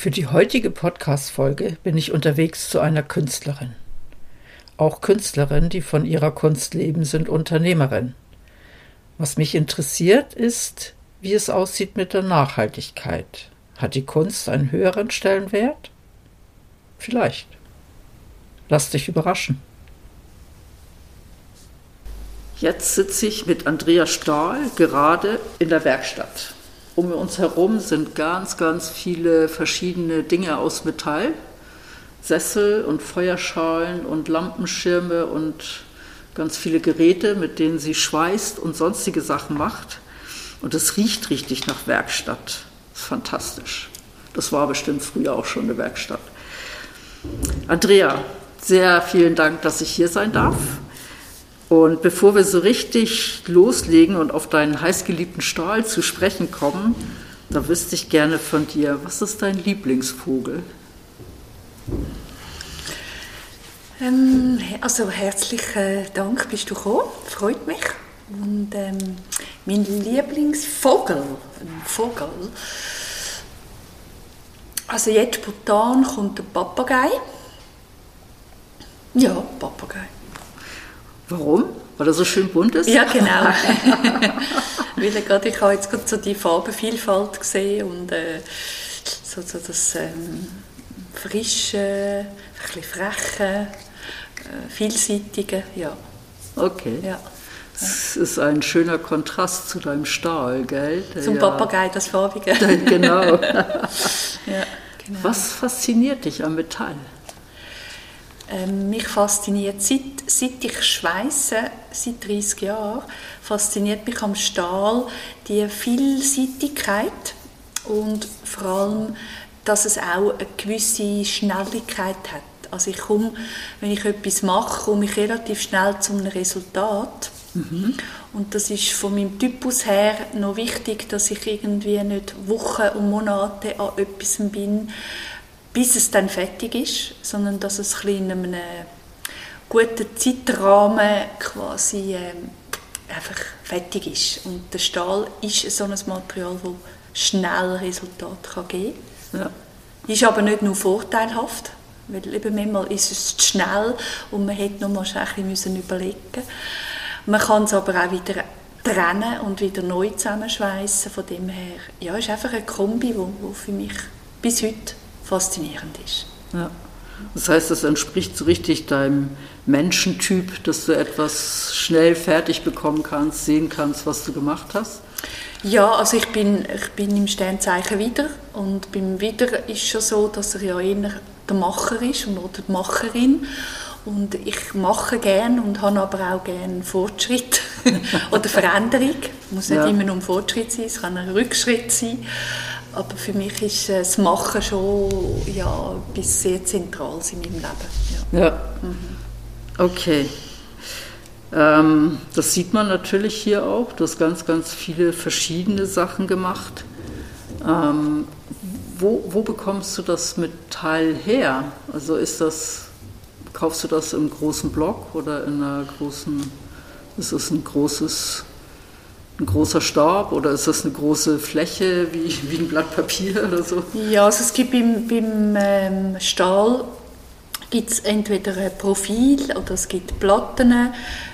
Für die heutige Podcast-Folge bin ich unterwegs zu einer Künstlerin. Auch Künstlerinnen, die von ihrer Kunst leben, sind Unternehmerin. Was mich interessiert, ist, wie es aussieht mit der Nachhaltigkeit. Hat die Kunst einen höheren Stellenwert? Vielleicht. Lass dich überraschen. Jetzt sitze ich mit Andrea Stahl gerade in der Werkstatt. Um uns herum sind ganz, ganz viele verschiedene Dinge aus Metall. Sessel und Feuerschalen und Lampenschirme und ganz viele Geräte, mit denen sie schweißt und sonstige Sachen macht. Und es riecht richtig nach Werkstatt. Das ist fantastisch. Das war bestimmt früher auch schon eine Werkstatt. Andrea, sehr vielen Dank, dass ich hier sein darf. Und bevor wir so richtig loslegen und auf deinen heißgeliebten Stahl zu sprechen kommen, da wüsste ich gerne von dir, was ist dein Lieblingsvogel? Ähm, also herzlichen Dank, bist du gekommen, freut mich. Und ähm, mein Lieblingsvogel, Vogel, also jetzt spontan kommt der Papagei. Ja, Papagei. Warum? Weil er so schön bunt ist? Ja, genau. Weil er gerade, ich habe jetzt gerade so die Farbenvielfalt gesehen und äh, so, so das ähm, frische, ein bisschen freche, äh, vielseitige, ja. Okay. Ja. Das ist ein schöner Kontrast zu deinem Stahl, gell? Zum ja. Papagei, das Farbige. genau. ja, genau. Was fasziniert dich am Metall? Ähm, mich fasziniert, seit, seit ich schweiße, seit 30 Jahren, fasziniert mich am Stahl die Vielseitigkeit und vor allem, dass es auch eine gewisse Schnelligkeit hat. Also ich komme, wenn ich etwas mache, komme ich relativ schnell zu einem Resultat. Mhm. Und das ist von meinem Typus her noch wichtig, dass ich irgendwie nicht Wochen und Monate an etwas bin, bis es dann fertig ist, sondern dass es in einem guten Zeitrahmen quasi äh, einfach fertig ist. Und der Stahl ist so ein Material, das schnell Resultate geben kann. Ja. Ist aber nicht nur vorteilhaft, weil eben manchmal ist es zu schnell und man hätte noch mal ein bisschen überlegen Man kann es aber auch wieder trennen und wieder neu zusammenschweißen. Von dem her, ja, ist einfach eine Kombi, die für mich bis heute faszinierend ist. Ja. Das heißt, das entspricht so richtig deinem Menschentyp, dass du etwas schnell fertig bekommen kannst, sehen kannst, was du gemacht hast? Ja, also ich bin, ich bin im Sternzeichen wieder und beim Wieder ist schon so, dass er ja eher der Macher ist oder die Macherin und ich mache gern und habe aber auch gern Fortschritt oder Veränderung. Es muss nicht ja. immer nur ein Fortschritt sein, es kann ein Rückschritt sein. Aber für mich ist äh, das Machen schon ja, etwas sehr Zentrales in meinem Leben. Ja. ja. Mhm. Okay. Ähm, das sieht man natürlich hier auch. Du hast ganz, ganz viele verschiedene Sachen gemacht. Ähm, wo, wo bekommst du das Metall her? Also ist das, kaufst du das im großen Block oder in einer großen, ist das ein großes ein großer Stab oder ist das eine große Fläche wie, wie ein Blatt Papier oder so? Ja, also es gibt beim, beim ähm, Stahl gibt entweder ein Profil oder es gibt Platten,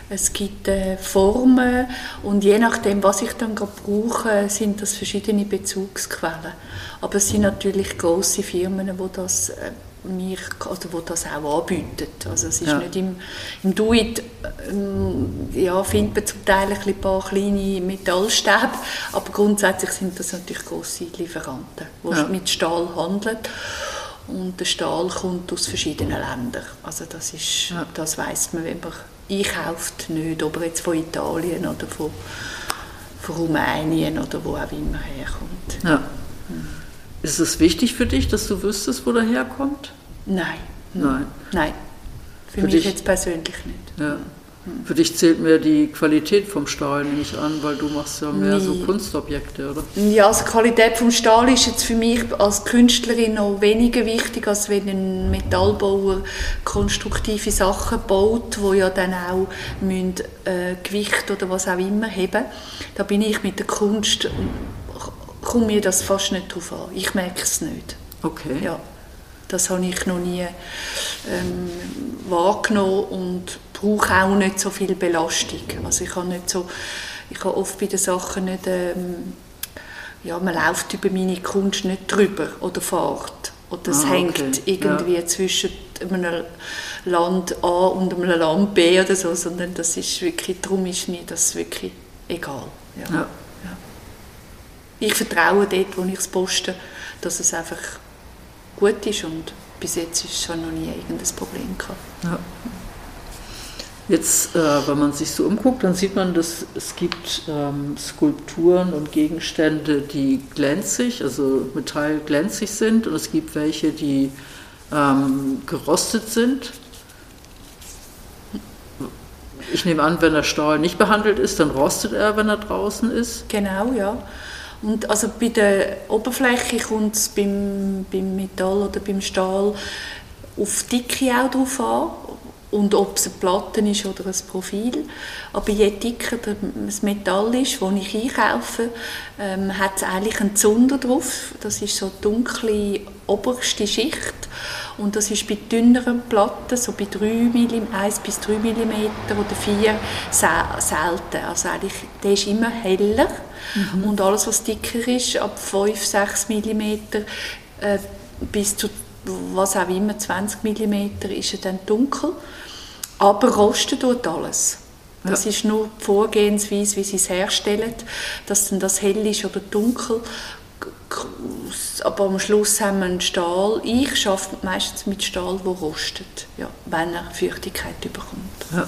es gibt äh, Formen und je nachdem, was ich dann gerade brauche, sind das verschiedene Bezugsquellen. Aber es sind natürlich große Firmen, die das äh, mich, also wo das auch anbietet. Also es ist ja. nicht im, im Do-It, ähm, ja, findet man zum Teil ein paar kleine Metallstäbe, aber grundsätzlich sind das natürlich große Lieferanten, die ja. mit Stahl handeln. Und der Stahl kommt aus verschiedenen Ländern. Also das ist, ja. das weiß man, wenn man einkauft, nicht, ob er jetzt von Italien oder von, von Rumänien oder wo auch immer herkommt. Ja. Hm. Ist es wichtig für dich, dass du wüsstest, wo der herkommt? Nein. Nein. Nein. Für, Für mich dich- jetzt persönlich nicht. Ja. Für dich zählt mehr die Qualität vom Stahl, ich an, weil du machst ja mehr so Nee. Kunstobjekte, oder? Ja, also die Qualität vom Stahl ist jetzt für mich als Künstlerin noch weniger wichtig, als wenn ein Metallbauer konstruktive Sachen baut, wo ja dann auch müssen, äh, Gewicht oder was auch immer haben. Da bin ich mit der Kunst, kommt mir das fast nicht drauf an. Ich merke es nicht. Okay. Ja, das habe ich noch nie ähm, wahrgenommen und brauche auch nicht so viel Belastung. Also ich habe nicht so, ich habe oft bei den Sachen nicht, ähm, ja, man läuft über meine Kunst nicht drüber oder fährt. Oder es Ah, hängt okay. irgendwie zwischen einem Land A und einem Land B oder so, sondern das ist wirklich, darum ist mir das wirklich egal. Ja. Ja. Ich vertraue dort, wo ich es poste, dass es einfach gut ist und bis jetzt ist schon noch nie irgendein Problem gehabt. Ja. Jetzt, äh, wenn man sich so umguckt, dann sieht man, dass es gibt ähm, Skulpturen und Gegenstände, die glänzig, also metallglänzig sind, und es gibt welche, die ähm, gerostet sind. Ich nehme an, wenn der Stahl nicht behandelt ist, dann rostet er, wenn er draußen ist. Genau, ja. Und also bei der Oberfläche kommt es beim, beim Metall oder beim Stahl auf die Dicke auch drauf an und ob es eine Platte ist oder ein Profil. Aber je dicker das Metall ist, das ich einkaufe, ähm, hat es eigentlich einen Zunder drauf. Das ist so eine dunkle oberste Schicht. Und das ist bei dünneren Platten, so bei 3 mm, 1 bis 3 mm oder 4 se- selten. Also eigentlich, der ist immer heller. Und alles, was dicker ist, ab 5, 6 mm äh, bis zu was auch immer, 20 mm, ist er dann dunkel. Aber rosten tut alles. Das ist nur die Vorgehensweise, wie sie es herstellen, dass dann das hell ist oder dunkel. Aber am Schluss haben wir einen Stahl. Ich arbeite meistens mit Stahl, der rostet, ja, wenn er Feuchtigkeit bekommt. Ja.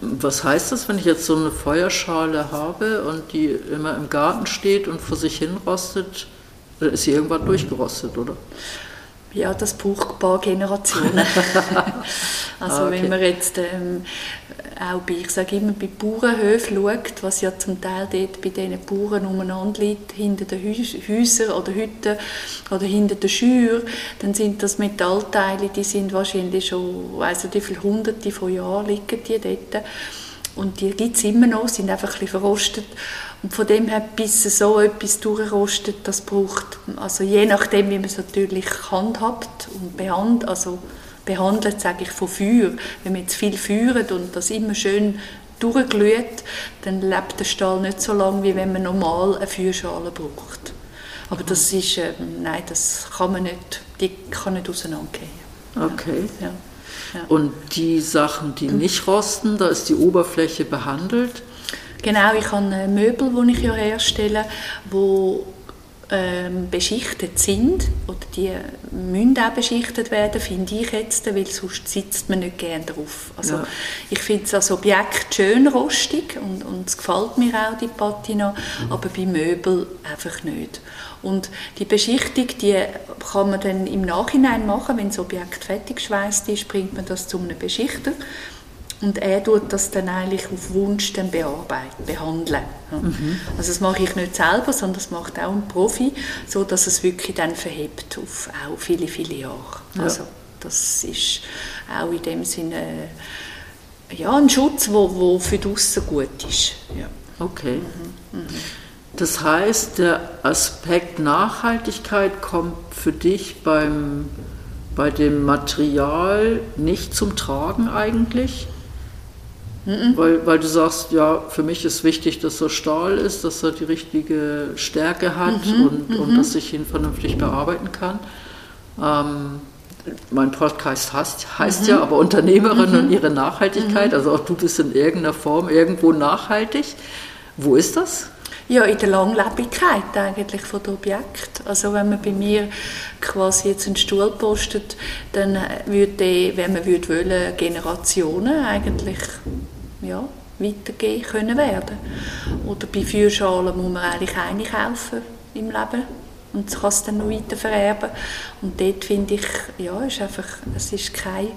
Was heißt das, wenn ich jetzt so eine Feuerschale habe und die immer im Garten steht und vor sich hin rostet? Dann ist sie irgendwann durchgerostet, oder? Ja, das braucht ein paar Generationen. also Ah, okay. wenn man jetzt ähm, auch bei, ich sage immer, bei Bauernhöfen schaut, was ja zum Teil dort bei diesen Bauern umeinander liegt, hinter den Häus- Häusern oder Hütten oder hinter den Scheuren, dann sind das Metallteile, die sind wahrscheinlich schon, weiss nicht wie viele hunderte von Jahren liegen die dort. Und die gibt es immer noch, sind einfach ein bisschen verrostet. Und von dem her, bis so etwas durchrostet, das braucht, also je nachdem, wie man es natürlich handhabt und behandelt, also behandelt, sage ich, von Feuer. Wenn man jetzt viel feuert und das immer schön durchglüht, dann lebt der Stahl nicht so lange, wie wenn man normal eine Feuerschale braucht. Aber das ist, ähm, nein, das kann man nicht, die kann nicht auseinandergehen. Okay. Ja. Ja. Und die Sachen, die nicht rosten, da ist die Oberfläche behandelt. Genau, ich habe Möbel, die ich ja herstelle, die ähm, beschichtet sind oder die müssen auch beschichtet werden, finde ich jetzt, weil sonst sitzt man nicht gerne drauf. Also Ja. ich finde es als Objekt schön rostig und, und es gefällt mir auch, die Patina, aber bei Möbel einfach nicht. Und die Beschichtung, die kann man dann im Nachhinein machen, wenn das Objekt fertig geschweißt ist, bringt man das zu einem Beschichter und er tut das dann eigentlich auf Wunsch dann bearbeiten, behandeln. Ja. Also das mache ich nicht selber, sondern das macht auch ein Profi, so dass es wirklich dann verhebt auf auch viele, viele Jahre. Ja. Also das ist auch in dem Sinne äh, ja, ein Schutz, wo, wo für draussen gut ist. Ja. Okay. Das heißt, der Aspekt Nachhaltigkeit kommt für dich beim, bei dem Material nicht zum Tragen eigentlich? Weil, weil du sagst, ja, für mich ist wichtig, dass er Stahl ist, dass er die richtige Stärke hat und, und dass ich ihn vernünftig bearbeiten kann. Ähm, mein Podcast heißt, heißt ja aber Unternehmerin und ihre Nachhaltigkeit. Also auch du bist in irgendeiner Form irgendwo nachhaltig. Wo ist das? Ja, in der Langlebigkeit eigentlich von dem Objekt. Also wenn man bei mir quasi jetzt einen Stuhl postet, dann würde wenn man würde wollen, Generationen eigentlich ja, weitergehen können werden. Oder bei Feuerschalen muss man eigentlich eine kaufen im Leben. und kann es dann noch weiter vererben. Und dort finde ich, ja, ist einfach, es ist kein,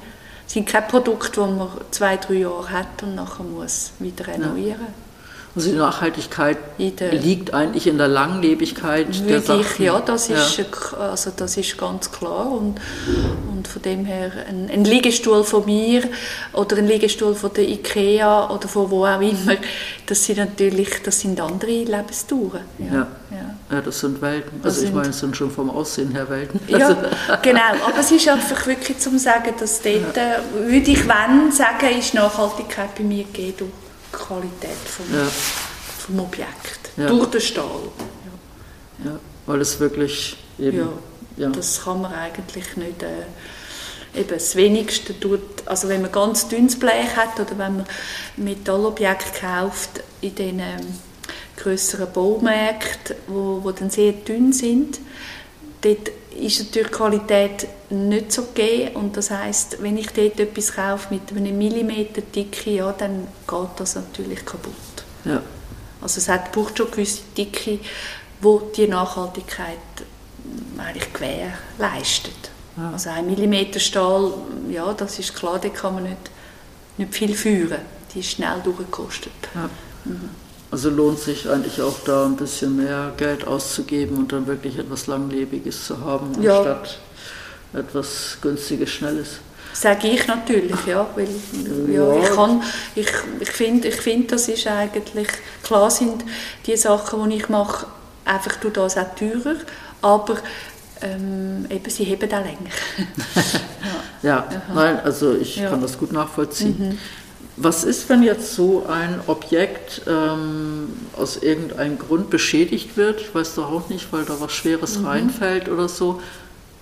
sind keine Produkte, die man zwei, drei Jahre hat und nachher muss wieder renovieren. Ja. Also die Nachhaltigkeit liegt eigentlich in der Langlebigkeit der Sachen. Ich, ja, das ist, ja. Also das ist ganz klar. Und, und von dem her, ein, ein, Liegestuhl von mir oder ein Liegestuhl von der Ikea oder von wo auch immer, das sind natürlich das sind andere Lebensdauern. Ja, ja. ja. ja das sind Welten. Also das ich meine, es sind schon vom Aussehen her Welten. Ja, also genau. Aber es ist einfach wirklich zum sagen, dass dort, ja. würde ich wenn sagen, ist Nachhaltigkeit bei mir gegeben Qualität vom, ja. vom Objekt, ja. durch den Stahl. Ja. ja. weil es wirklich eben, ja, das kann man eigentlich nicht... Äh, eben das Wenigste tut, also wenn man ganz dünnes Blech hat oder wenn man Metallobjekte kauft in den ähm, größeren Baumärkten, wo, wo dann sehr dünn sind, dort ist natürlich die Qualität nicht so gegeben und das heißt, wenn ich dort etwas kaufe mit einem Millimeter Dicke, ja, dann geht das natürlich kaputt. Ja. Also es hat, braucht schon gewisse Dicke, wo die Nachhaltigkeit eigentlich gewährleistet. Ja. Also ein Millimeter Stahl, ja, das ist klar, da kann man nicht, nicht viel führen. Die ist schnell durchgekostet. Ja. Mhm. Also lohnt sich eigentlich auch da ein bisschen mehr Geld auszugeben und dann wirklich etwas Langlebiges zu haben, ja. anstatt etwas Günstiges, Schnelles. Sage ich natürlich, ja, weil ja, ich kann, ich, ich finde, ich find, das ist eigentlich, klar sind die Sachen, die ich mache, einfach durch das auch teurer, aber ähm, eben, sie heben auch länger. ja, ja nein, also ich ja. kann das gut nachvollziehen. Mhm. Was ist, wenn jetzt so ein Objekt ähm, aus irgendeinem Grund beschädigt wird? Ich weiß doch auch nicht, weil da was Schweres mhm. reinfällt oder so.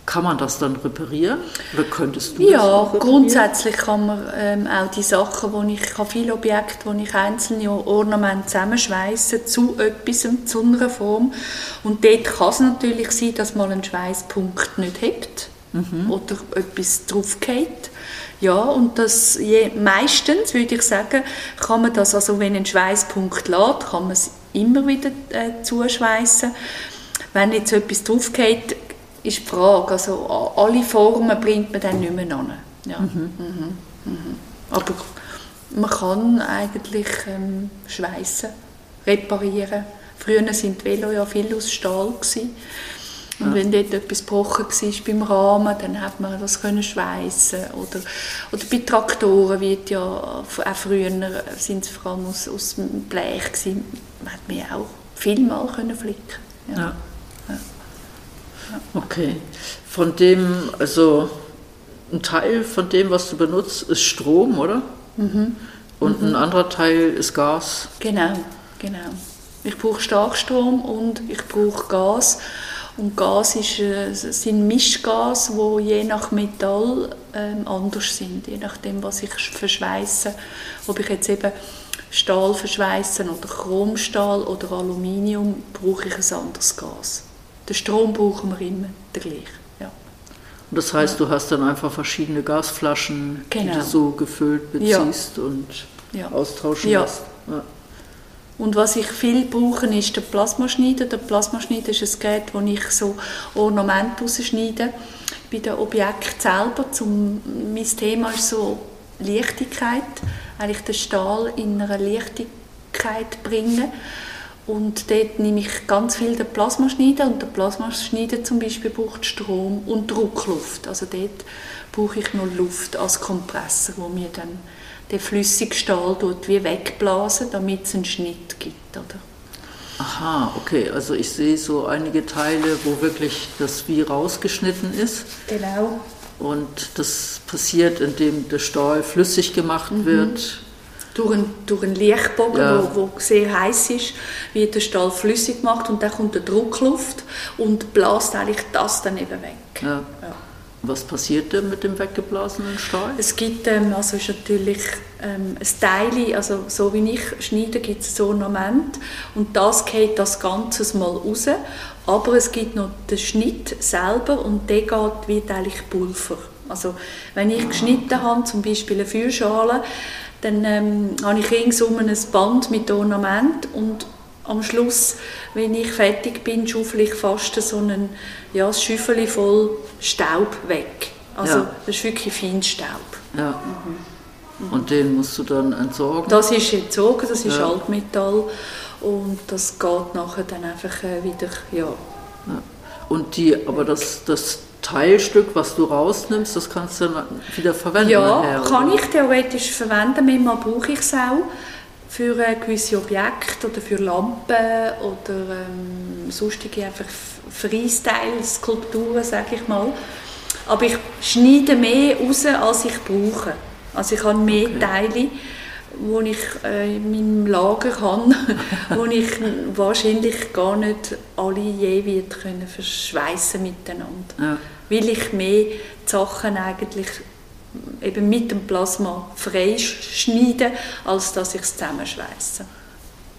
Kann man das dann reparieren? Oder könntest du ja, grundsätzlich kann man ähm, auch die Sachen, wo ich, ich habe viele Objekte, wo ich einzelne Ornamente zusammenschweiße zu etwas, zu einer Form. Und dort kann es natürlich sein, dass mal ein Schweißpunkt nicht hebt mhm. oder etwas draufgeht. Ja, und das je, meistens, würde ich sagen, kann man das, also wenn ein Schweißpunkt lädt, kann man es immer wieder äh, zuschweißen. Wenn jetzt etwas drauf geht, ist die Frage, also alle Formen bringt man dann nicht mehr an. Ja. Mhm. Mhm. Mhm. Aber man kann eigentlich ähm, schweißen, reparieren. Früher sind die Velo ja viel aus Stahl gewesen. Und ja. wenn dort etwas gebrochen war beim Rahmen, dann hat man das können schweissen oder oder bei Traktoren wird ja auch früher sind es vor allem aus, aus Blech gewesen, man hat mir auch viel mal können flicken. Ja. ja. Okay. Von dem, also ein Teil von dem, was du benutzt, ist Strom, oder? Mhm. Und mhm. ein anderer Teil ist Gas. Genau, genau. Ich brauche Starkstrom und ich brauche Gas. Und Gas ist, äh, sind Mischgas, die je nach Metall ähm, anders sind, je nachdem, was ich verschweiße. Ob ich jetzt eben Stahl verschweiße oder Chromstahl oder Aluminium, brauche ich ein anderes Gas. Den Strom brauchen wir immer der gleiche. Ja. Und das heißt, ja. du hast dann einfach verschiedene Gasflaschen, genau. die du so gefüllt beziehst ja. und austauschen lässt. Und was ich viel brauche, ist der Plasmaschneider. Der Plasmaschneider ist ein Gerät, wo ich so Ornamente rausschneide bei den Objekten selber. Zum, mein Thema ist so Leichtigkeit, eigentlich den Stahl in einer Leichtigkeit bringen. Und dort nehme ich ganz viel den Plasmaschneider und der Plasmaschneider zum Beispiel braucht Strom und Druckluft. Also dort brauche ich nur Luft als Kompressor, wo mir dann den flüssigen Stahl wie wegblasen, damit es einen Schnitt gibt. Oder? Aha, okay. Also ich sehe so einige Teile, wo wirklich das wie rausgeschnitten ist. Genau. Und das passiert, indem der Stahl flüssig gemacht mhm. wird. Durch einen, durch einen Lichtbogen, ja. wo, wo sehr heiß ist, wird der Stahl flüssig gemacht und dann kommt der Druckluft und bläst eigentlich das dann eben weg. Ja. Ja. Was passiert denn mit dem weggeblasenen Stahl? Es gibt ähm, also ist natürlich ähm, ein Teil, also so wie ich schneide, gibt es so ein Ornament und das geht das Ganze mal raus, aber es gibt noch den Schnitt selber und der geht, wird eigentlich Pulver. Also wenn ich geschnitten habe, zum Beispiel eine Feuerschale, dann ähm, habe ich ringsum ein Band mit Ornament und am Schluss, wenn ich fertig bin, schaufel ich fast so einen, ja, ein Schüffel voll Staub weg. Also Ja. das ist wirklich Feinstaub. Ja. Und den musst du dann entsorgen? Das ist entzogen, das ist Ja. Altmetall und das geht nachher dann einfach äh, wieder, ja. Ja. Und die, aber das, das Teilstück, was du rausnimmst, das kannst du dann wieder verwenden Ja, nachher, kann ich theoretisch verwenden, manchmal brauche ich es auch für äh, gewisse Objekte oder für Lampen oder ähm, sonstige einfach Freestyle-Skulpturen, sage ich mal. Aber ich schneide mehr raus, als ich brauche. Also ich habe mehr Okay. Teile, die ich äh, in meinem Lager habe, wo ich wahrscheinlich gar nicht alle je wird können verschweissen miteinander Ja. Weil ich mehr die Sachen eigentlich eben mit dem Plasma freischneide, als dass ich es zusammenschweiße.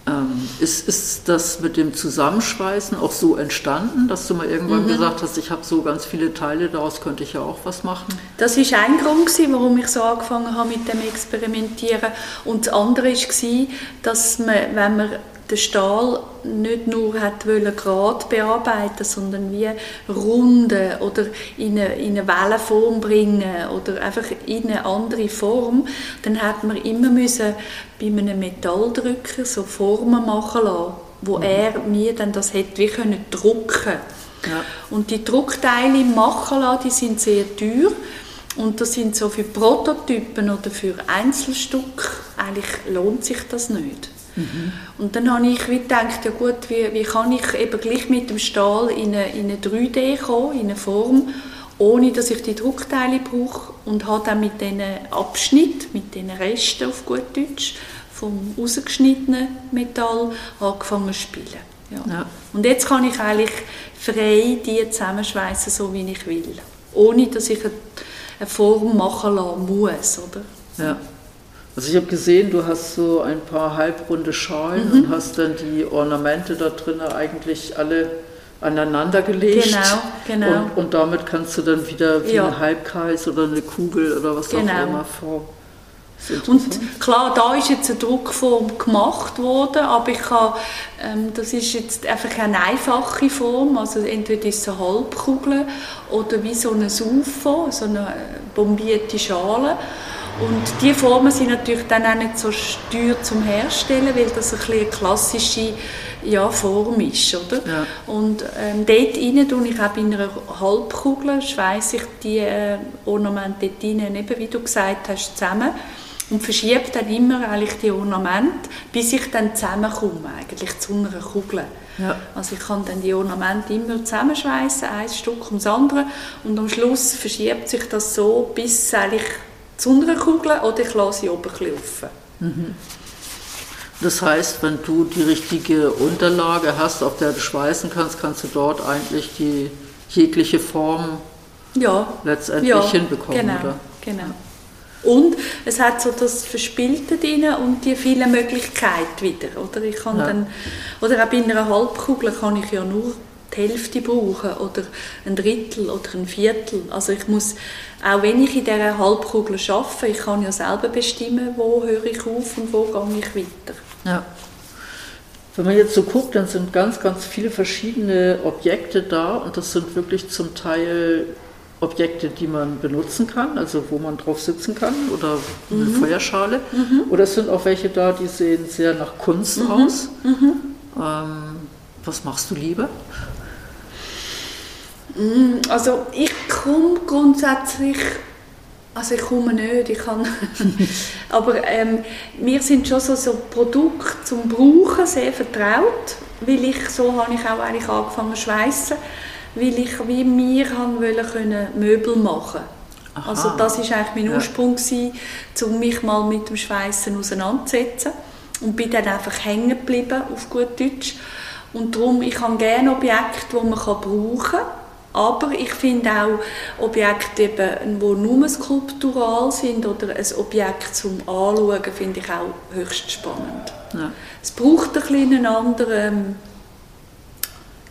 Ähm, ist, ist das mit dem Zusammenschweißen auch so entstanden, dass du mal irgendwann Mhm. gesagt hast, ich habe so ganz viele Teile, daraus könnte ich ja auch was machen? Das ist ein Grund, gewesen, warum ich so angefangen habe mit dem Experimentieren. Und das andere war, dass man, wenn man den Stahl nicht nur hat wollen, gerade bearbeiten sondern wie runden oder in eine, in eine Wellenform bringen oder einfach in eine andere Form, dann hat man immer müssen bei einem Metalldrücker so Formen machen lassen, wo er mir dann das hätte wie können drucken Ja. und die Druckteile machen lassen, die sind sehr teuer. Und das sind so für Prototypen oder für Einzelstück, eigentlich lohnt sich das nicht. Und dann habe ich wie gedacht, ja gut, wie, wie kann ich eben gleich mit dem Stahl in eine, in eine 3D kommen, in eine Form, ohne dass ich die Druckteile brauche und habe dann mit diesen Abschnitt, mit diesen Resten auf gut Deutsch, vom rausgeschnittenen Metall angefangen zu spielen. Ja. Ja. Und jetzt kann ich eigentlich frei die zusammenschweißen, so wie ich will. Ohne, dass ich eine- eine Form machen lassen muss, oder? Ja. Also ich habe gesehen, du hast so ein paar halbrunde Schalen Mhm. und hast dann die Ornamente da drin eigentlich alle aneinander gelegt. Genau, genau. Und, und damit kannst du dann wieder wie Ja. einen Halbkreis oder eine Kugel oder was Genau. auch immer formen. Und klar, da ist jetzt eine Druckform gemacht worden, aber ich kann, ähm, das ist jetzt einfach eine einfache Form, also entweder ist es eine Halbkugel oder wie so eine UFO, so eine äh, bombierte Schale. Und die Formen sind natürlich dann auch nicht so teuer zum Herstellen, weil das ein eine klassische ja, Form ist, oder? Ja. Und ähm, dort rein tue ich auch in einer Halbkugel, schweiße ich die äh, Ornamente dort rein, eben wie du gesagt hast, zusammen und verschiebe dann immer eigentlich die Ornamente, bis ich dann zusammenkomme, eigentlich zu einer Kugel. Ja. Also ich kann dann die Ornamente immer zusammenschweißen, ein Stück ums andere und am Schluss verschiebt sich das so bis eigentlich zu einer Kugel oder ich lasse sie oben offen. Das heißt, wenn du die richtige Unterlage hast, auf der du schweißen kannst, kannst du dort eigentlich die jegliche Form Ja, letztendlich ja, hinbekommen, genau, oder? Genau. Und es hat so das Verspielte drin und die vielen Möglichkeiten wieder. Oder, ich kann Ja. dann, oder auch bei einer Halbkugel kann ich ja nur die Hälfte brauchen oder ein Drittel oder ein Viertel. Also ich muss, auch wenn ich in dieser Halbkugel arbeite, ich kann ja selber bestimmen, wo höre ich auf und wo gehe ich weiter. Ja. Wenn man jetzt so guckt, dann sind ganz, ganz viele verschiedene Objekte da und das sind wirklich zum Teil Objekte, die man benutzen kann, also wo man drauf sitzen kann oder eine Feuerschale. Oder es sind auch welche da, die sehen sehr nach Kunst aus. Ähm, was machst du lieber? Also ich komme grundsätzlich, also ich komme nicht, ich kann, aber ähm, mir sind schon so, so Produkte zum Brauchen sehr vertraut, weil ich, so habe ich auch eigentlich angefangen zu schweissen, weil ich wie mir wollen können Möbel machen. Aha. Also das ist eigentlich mein Ja. Ursprung gewesen, um mich mal mit dem Schweissen auseinanderzusetzen und bin dann einfach hängen geblieben auf gut Deutsch. Und darum, ich habe gerne Objekte, die man brauchen kann, aber ich finde auch Objekte, eben, die nur skulptural sind oder ein Objekt zum Anschauen, finde ich auch höchst spannend. Ja. Es braucht ein bisschen einen anderen,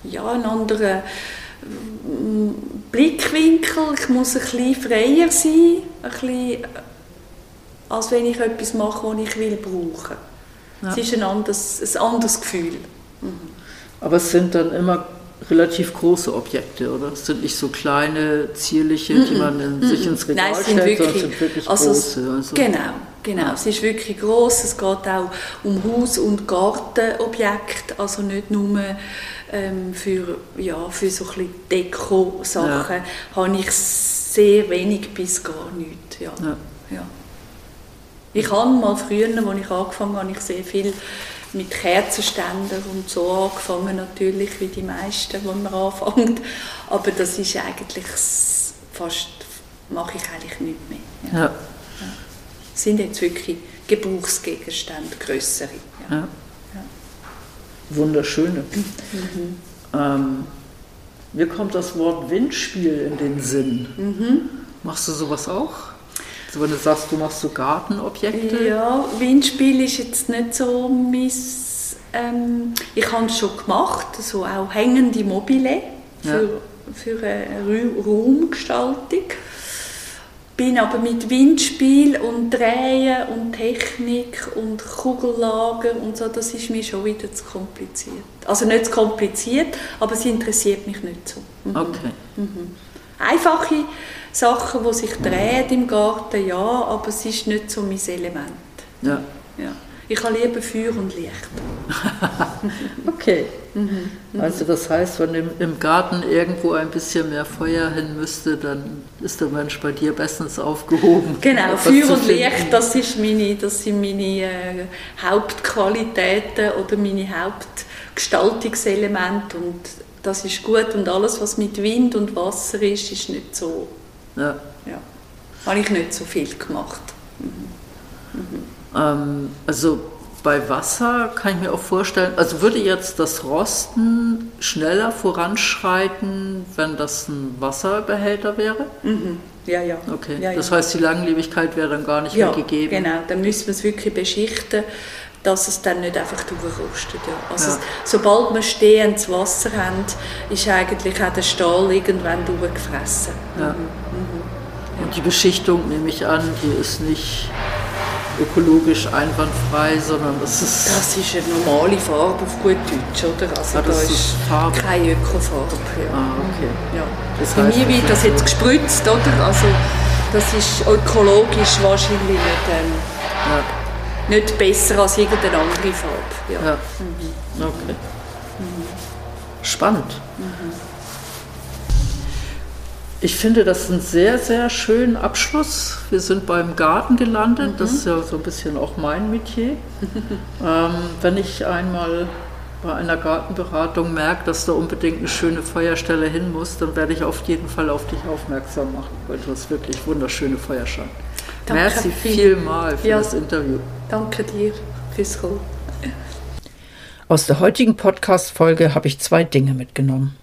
ja, einen anderen mm, Blickwinkel. Ich muss ein bisschen freier sein, ein bisschen, als wenn ich etwas mache, das ich will brauchen. Ja. Es ist ein anderes, ein anderes Gefühl. Aber es sind dann immer relativ große Objekte, oder? Es sind nicht so kleine, zierliche, die man in, sich ins Regal Nein, es sind stellt, sondern wirklich, es sind wirklich also große. Also, Genau, genau. Es ist wirklich groß. Es geht auch um Haus- und Gartenobjekte, also nicht nur ähm, für, ja, für so ein Deko-Sachen habe ich sehr wenig bis gar nichts. Ja. Ja. Ja. Ich habe mal früher, als ich angefangen habe, ich sehr viel mit Kerzenständer und so angefangen natürlich, wie die meisten, wenn man anfängt. Aber das ist eigentlich fast, mache ich eigentlich nicht mehr. Ja ja, sind jetzt wirklich Gebrauchsgegenstände, größere. Ja. ja. Wunderschöne. Mhm. Ähm, mir kommt das Wort Windspiel in den Sinn. Mhm. Machst du sowas auch? Also wenn du sagst, du machst so Gartenobjekte? Ja, Windspiel ist jetzt nicht so mein... Ähm, ich habe es schon gemacht, so auch hängende Mobile für, für eine Raumgestaltung. Bin aber mit Windspiel und Drehen und Technik und Kugellager und so, das ist mir schon wieder zu kompliziert. Also nicht zu kompliziert, aber es interessiert mich nicht so. Mhm. Okay. Einfache Sachen, die sich drehen im Garten, ja, aber es ist nicht so mein Element. Ja. Ja. Ich habe lieber Feuer und Licht. Okay. Mhm. Also das heißt, wenn im, im Garten irgendwo ein bisschen mehr Feuer hin müsste, dann ist der Mensch bei dir bestens aufgehoben. Genau, Feuer und. Licht, das, ist meine, das sind meine äh, Hauptqualitäten oder meine Hauptgestaltungselemente und das ist gut und alles, was mit Wind und Wasser ist, ist nicht so, Ja. ja, habe ich nicht so viel gemacht. Ähm, also bei Wasser kann ich mir auch vorstellen, also würde jetzt das Rosten schneller voranschreiten, wenn das ein Wasserbehälter wäre? Mhm. Ja, ja. Okay. Ja, ja. Das heißt, die Langlebigkeit wäre dann gar nicht Ja, mehr gegeben. genau. Dann müssen wir es wirklich beschichten, dass es dann nicht einfach durchrostet. Ja. Also Ja. sobald wir stehendes Wasser haben, ist eigentlich auch der Stahl irgendwann durchgefressen. Ja. Und die Beschichtung, nehme ich an, die ist nicht ökologisch einwandfrei, sondern das ist. Das ist eine normale Farbe auf gut Deutsch, oder? Also Ah, da das ist ist Farbe. keine Ökofarbe. Ja. Ah, okay. Ja. Das Bei heißt, mir das wird das jetzt gespritzt, oder? Also das ist ökologisch wahrscheinlich nicht, ähm, Ja, nicht besser als irgendeine andere Farbe. Ja. ja. Okay. Spannend. Ich finde das einen sehr, sehr schönen Abschluss. Wir sind beim Garten gelandet. Das ist ja so ein bisschen auch mein Metier. ähm, wenn ich einmal bei einer Gartenberatung merke, dass da unbedingt eine schöne Feuerstelle hin muss, dann werde ich auf jeden Fall auf dich aufmerksam machen, weil du hast wirklich wunderschöne Feuerschein. Danke Merci viel- vielmal für Ja. das Interview. Danke dir fürs Kommen. Aus der heutigen Podcast-Folge habe ich zwei Dinge mitgenommen.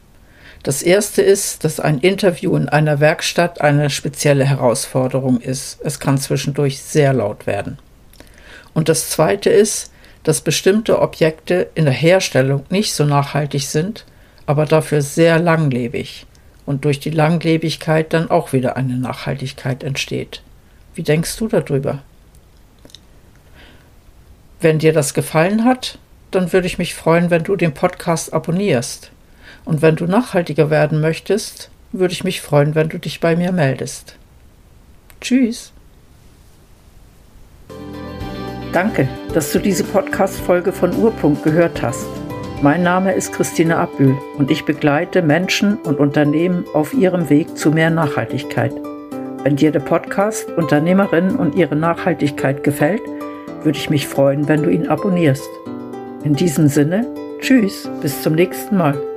Das erste ist, dass ein Interview in einer Werkstatt eine spezielle Herausforderung ist. Es kann zwischendurch sehr laut werden. Und das zweite ist, dass bestimmte Objekte in der Herstellung nicht so nachhaltig sind, aber dafür sehr langlebig und durch die Langlebigkeit dann auch wieder eine Nachhaltigkeit entsteht. Wie denkst du darüber? Wenn dir das gefallen hat, dann würde ich mich freuen, wenn du den Podcast abonnierst. Und wenn du nachhaltiger werden möchtest, würde ich mich freuen, wenn du dich bei mir meldest. Tschüss. Danke, dass du diese Podcast-Folge von Urpunkt gehört hast. Mein Name ist Christine Abbühl und ich begleite Menschen und Unternehmen auf ihrem Weg zu mehr Nachhaltigkeit. Wenn dir der Podcast Unternehmerinnen und ihre Nachhaltigkeit gefällt, würde ich mich freuen, wenn du ihn abonnierst. In diesem Sinne, tschüss, bis zum nächsten Mal.